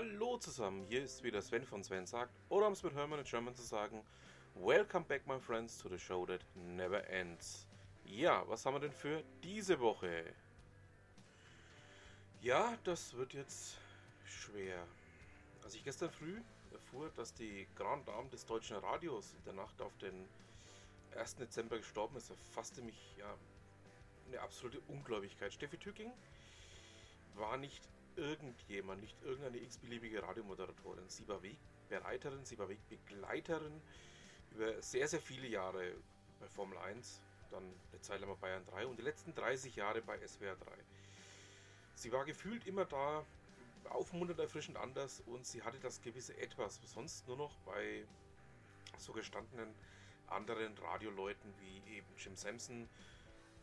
Hallo zusammen, hier ist wieder Sven von Sven sagt, oder um es mit Hermann in German zu sagen, Welcome back my friends to the show that never ends. Ja, was haben wir denn für diese Woche? Ja, das wird jetzt schwer. Als ich gestern früh erfuhr, dass die Grand Dame des deutschen Radios in der Nacht auf den 1. Dezember gestorben ist, erfasste mich ja eine absolute Ungläubigkeit. Steffi Tücking war nicht irgendjemand, nicht irgendeine x-beliebige Radiomoderatorin. Sie war Wegbereiterin, sie war Wegbegleiterin über sehr, sehr viele Jahre bei Formel 1, dann eine Zeit lang bei Bayern 3 und die letzten 30 Jahre bei SWR 3. Sie war gefühlt immer da, aufmunternd, erfrischend anders und sie hatte das gewisse Etwas, was sonst nur noch bei so gestandenen anderen Radioleuten wie eben Jim Sampson,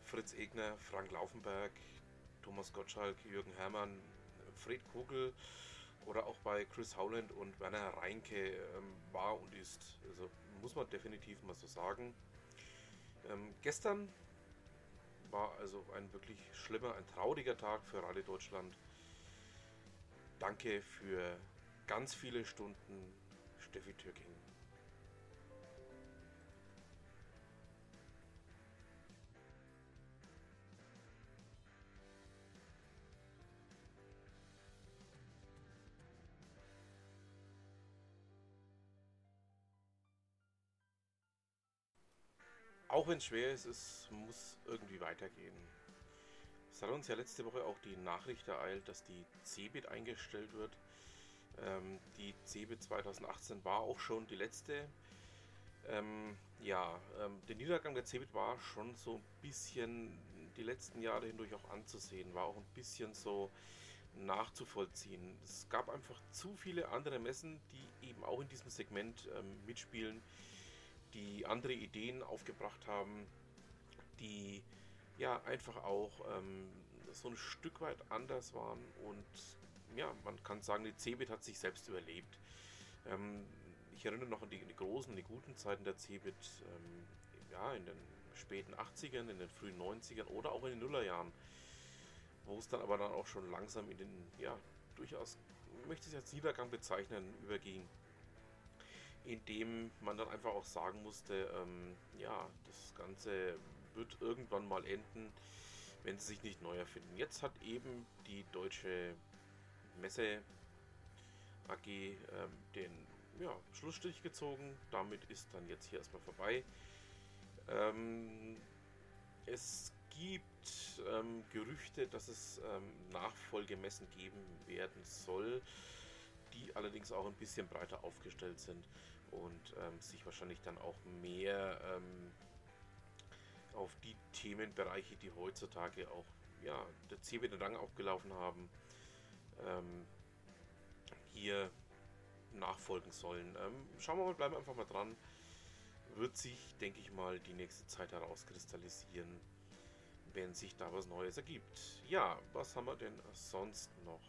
Fritz Egner, Frank Laufenberg, Thomas Gottschalk, Jürgen Herrmann, Fred Kogel oder auch bei Chris Howland und Werner Reinke ähm, war und ist. Also muss man definitiv mal so sagen. Ähm, gestern war also ein wirklich schlimmer, ein trauriger Tag für Radio Deutschland. Danke für ganz viele Stunden, Steffi Türking. Auch wenn es schwer ist, es muss irgendwie weitergehen. Es hat uns ja letzte Woche auch die Nachricht ereilt, dass die CeBIT eingestellt wird. Ähm, die CeBIT 2018 war auch schon die letzte. Ähm, ja, ähm, der Niedergang der CeBIT war schon so ein bisschen die letzten Jahre hindurch auch anzusehen, war auch ein bisschen so nachzuvollziehen. Es gab einfach zu viele andere Messen, die eben auch in diesem Segment ähm, mitspielen die andere Ideen aufgebracht haben, die ja einfach auch ähm, so ein Stück weit anders waren und ja, man kann sagen, die Cebit hat sich selbst überlebt. Ähm, ich erinnere noch an die, die, großen, die guten Zeiten der Cebit, ähm, ja, in den späten 80ern, in den frühen 90ern oder auch in den Nullerjahren, wo es dann aber dann auch schon langsam in den, ja, durchaus, möchte ich als Niedergang bezeichnen, überging in dem man dann einfach auch sagen musste, ähm, ja, das Ganze wird irgendwann mal enden, wenn sie sich nicht neu erfinden. Jetzt hat eben die deutsche Messe AG ähm, den ja, Schlussstrich gezogen. Damit ist dann jetzt hier erstmal vorbei. Ähm, es gibt ähm, Gerüchte, dass es ähm, Nachfolgemessen geben werden soll die allerdings auch ein bisschen breiter aufgestellt sind und ähm, sich wahrscheinlich dann auch mehr ähm, auf die Themenbereiche, die heutzutage auch ja, der CW den Rang aufgelaufen haben, ähm, hier nachfolgen sollen. Ähm, schauen wir mal, bleiben wir einfach mal dran. Wird sich, denke ich mal, die nächste Zeit herauskristallisieren, wenn sich da was Neues ergibt. Ja, was haben wir denn sonst noch?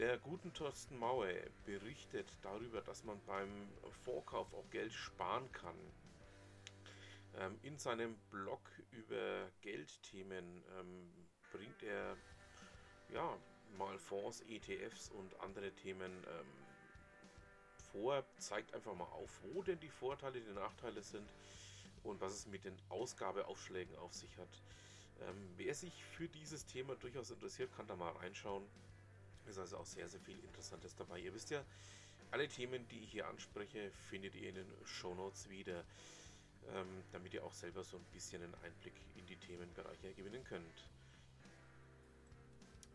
Der guten Thorsten Maue berichtet darüber, dass man beim Vorkauf auch Geld sparen kann. Ähm, in seinem Blog über Geldthemen ähm, bringt er ja mal Fonds, ETFs und andere Themen ähm, vor, zeigt einfach mal auf, wo denn die Vorteile, die Nachteile sind und was es mit den Ausgabeaufschlägen auf sich hat. Ähm, wer sich für dieses Thema durchaus interessiert, kann da mal reinschauen. Ist also auch sehr, sehr viel Interessantes dabei. Ihr wisst ja, alle Themen, die ich hier anspreche, findet ihr in den Show Notes wieder, ähm, damit ihr auch selber so ein bisschen einen Einblick in die Themenbereiche gewinnen könnt.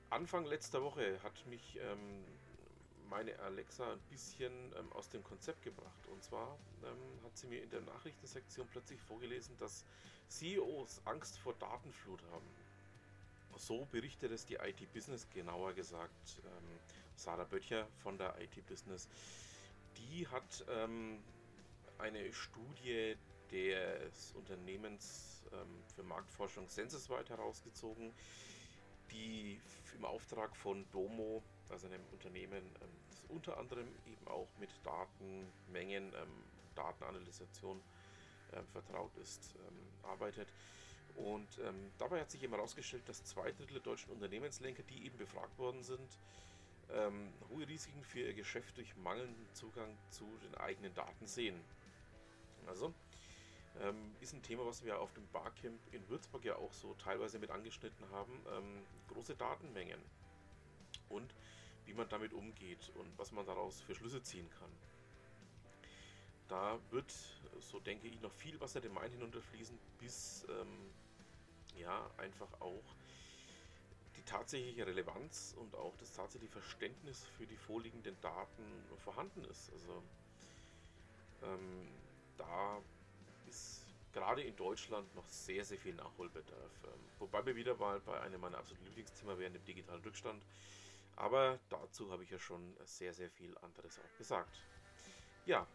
Anfang letzter Woche hat mich ähm, meine Alexa ein bisschen ähm, aus dem Konzept gebracht. Und zwar ähm, hat sie mir in der Nachrichtensektion plötzlich vorgelesen, dass CEOs Angst vor Datenflut haben. So berichtet es die IT Business, genauer gesagt ähm, Sarah Böttcher von der IT Business. Die hat ähm, eine Studie des Unternehmens ähm, für Marktforschung Sensesweit herausgezogen, die im Auftrag von Domo, also einem Unternehmen, ähm, das unter anderem eben auch mit Datenmengen, ähm, Datenanalysation ähm, vertraut ist, arbeitet Und ähm, dabei hat sich eben herausgestellt, dass zwei Drittel der deutschen Unternehmenslenker, die eben befragt worden sind, ähm, hohe Risiken für ihr Geschäft durch mangelnden Zugang zu den eigenen Daten sehen. Also ähm, ist ein Thema, was wir auf dem Barcamp in Würzburg ja auch so teilweise mit angeschnitten haben. Ähm, große Datenmengen und wie man damit umgeht und was man daraus für Schlüsse ziehen kann. Da wird, so denke ich, noch viel Wasser dem Main hinunterfließen, bis ähm, ja einfach auch die tatsächliche Relevanz und auch das tatsächliche Verständnis für die vorliegenden Daten vorhanden ist. Also ähm, da ist gerade in Deutschland noch sehr, sehr viel Nachholbedarf. Ähm, wobei wir wieder mal bei einem meiner absoluten Lieblingsthemen wären, dem digitalen Rückstand. Aber dazu habe ich ja schon sehr, sehr viel anderes auch gesagt. Ja,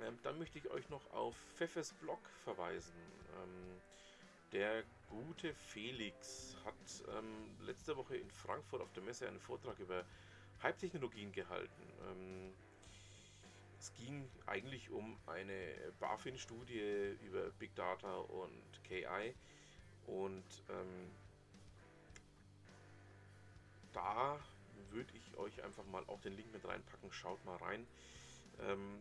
ähm, dann möchte ich euch noch auf Pfeffes Blog verweisen. Ähm, der gute Felix hat ähm, letzte Woche in Frankfurt auf der Messe einen Vortrag über Hype-Technologien gehalten. Ähm, es ging eigentlich um eine BaFin-Studie über Big Data und KI und ähm, da würde ich euch einfach mal auch den Link mit reinpacken. Schaut mal rein. Ähm,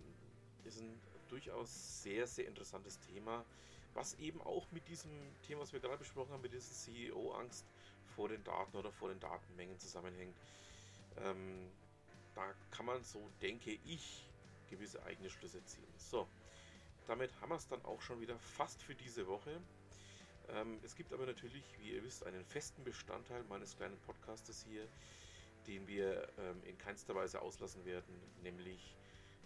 ist ein durchaus sehr, sehr interessantes Thema, was eben auch mit diesem Thema, was wir gerade besprochen haben, mit dieser CEO-Angst vor den Daten oder vor den Datenmengen zusammenhängt. Ähm, da kann man so, denke ich, gewisse eigene Schlüsse ziehen. So, damit haben wir es dann auch schon wieder fast für diese Woche. Ähm, es gibt aber natürlich, wie ihr wisst, einen festen Bestandteil meines kleinen Podcastes hier, den wir ähm, in keinster Weise auslassen werden, nämlich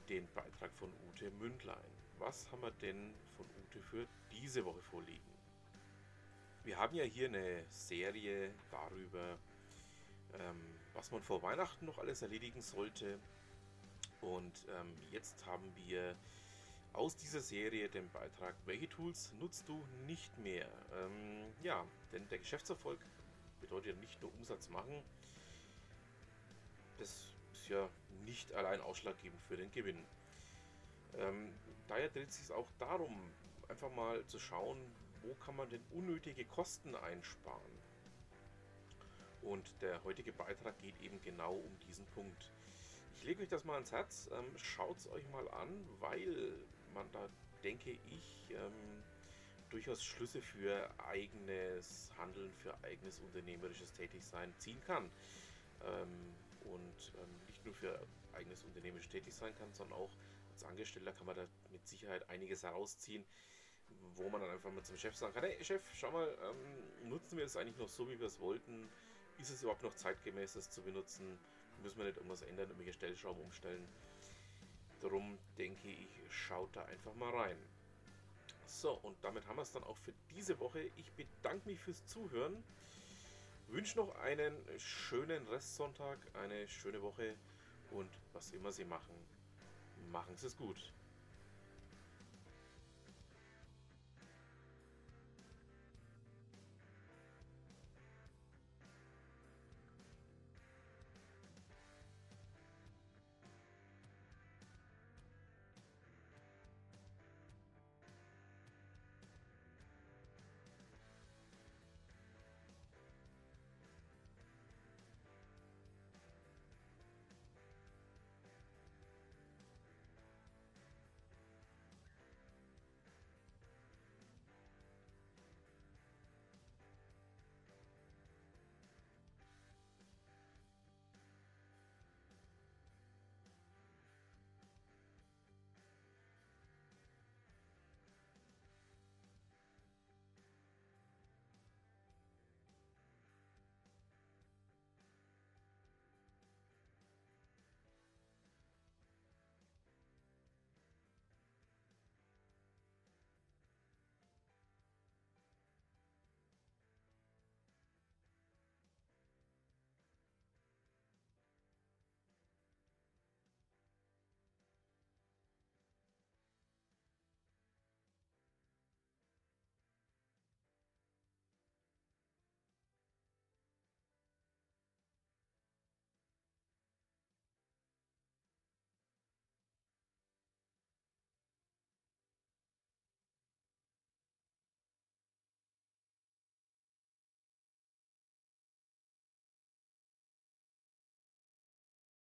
den Beitrag von Ute Mündlein. Was haben wir denn von Ute für diese Woche vorliegen? Wir haben ja hier eine Serie darüber, ähm, was man vor Weihnachten noch alles erledigen sollte. Und ähm, jetzt haben wir aus dieser Serie den Beitrag, welche Tools nutzt du nicht mehr? Ähm, ja, denn der Geschäftserfolg bedeutet ja nicht nur Umsatz machen. Das ist ja nicht allein ausschlaggebend für den Gewinn. Ähm, daher dreht es sich auch darum, einfach mal zu schauen, wo kann man denn unnötige Kosten einsparen. Und der heutige Beitrag geht eben genau um diesen Punkt. Ich lege euch das mal ans Herz, ähm, schaut es euch mal an, weil man da, denke ich, ähm, durchaus Schlüsse für eigenes Handeln, für eigenes unternehmerisches Tätigsein ziehen kann. Ähm, und ähm, nicht nur für eigenes unternehmerisches Tätigsein kann, sondern auch als Angestellter kann man da mit Sicherheit einiges herausziehen, wo man dann einfach mal zum Chef sagen kann, hey Chef, schau mal, ähm, nutzen wir das eigentlich noch so, wie wir es wollten? Ist es überhaupt noch zeitgemäß, das zu benutzen? Müssen wir nicht irgendwas ändern, irgendwelche Stellschrauben umstellen? Darum denke ich, schaut da einfach mal rein. So, und damit haben wir es dann auch für diese Woche. Ich bedanke mich fürs Zuhören. Wünsche noch einen schönen Restsonntag, eine schöne Woche und was immer Sie machen, machen Sie es gut.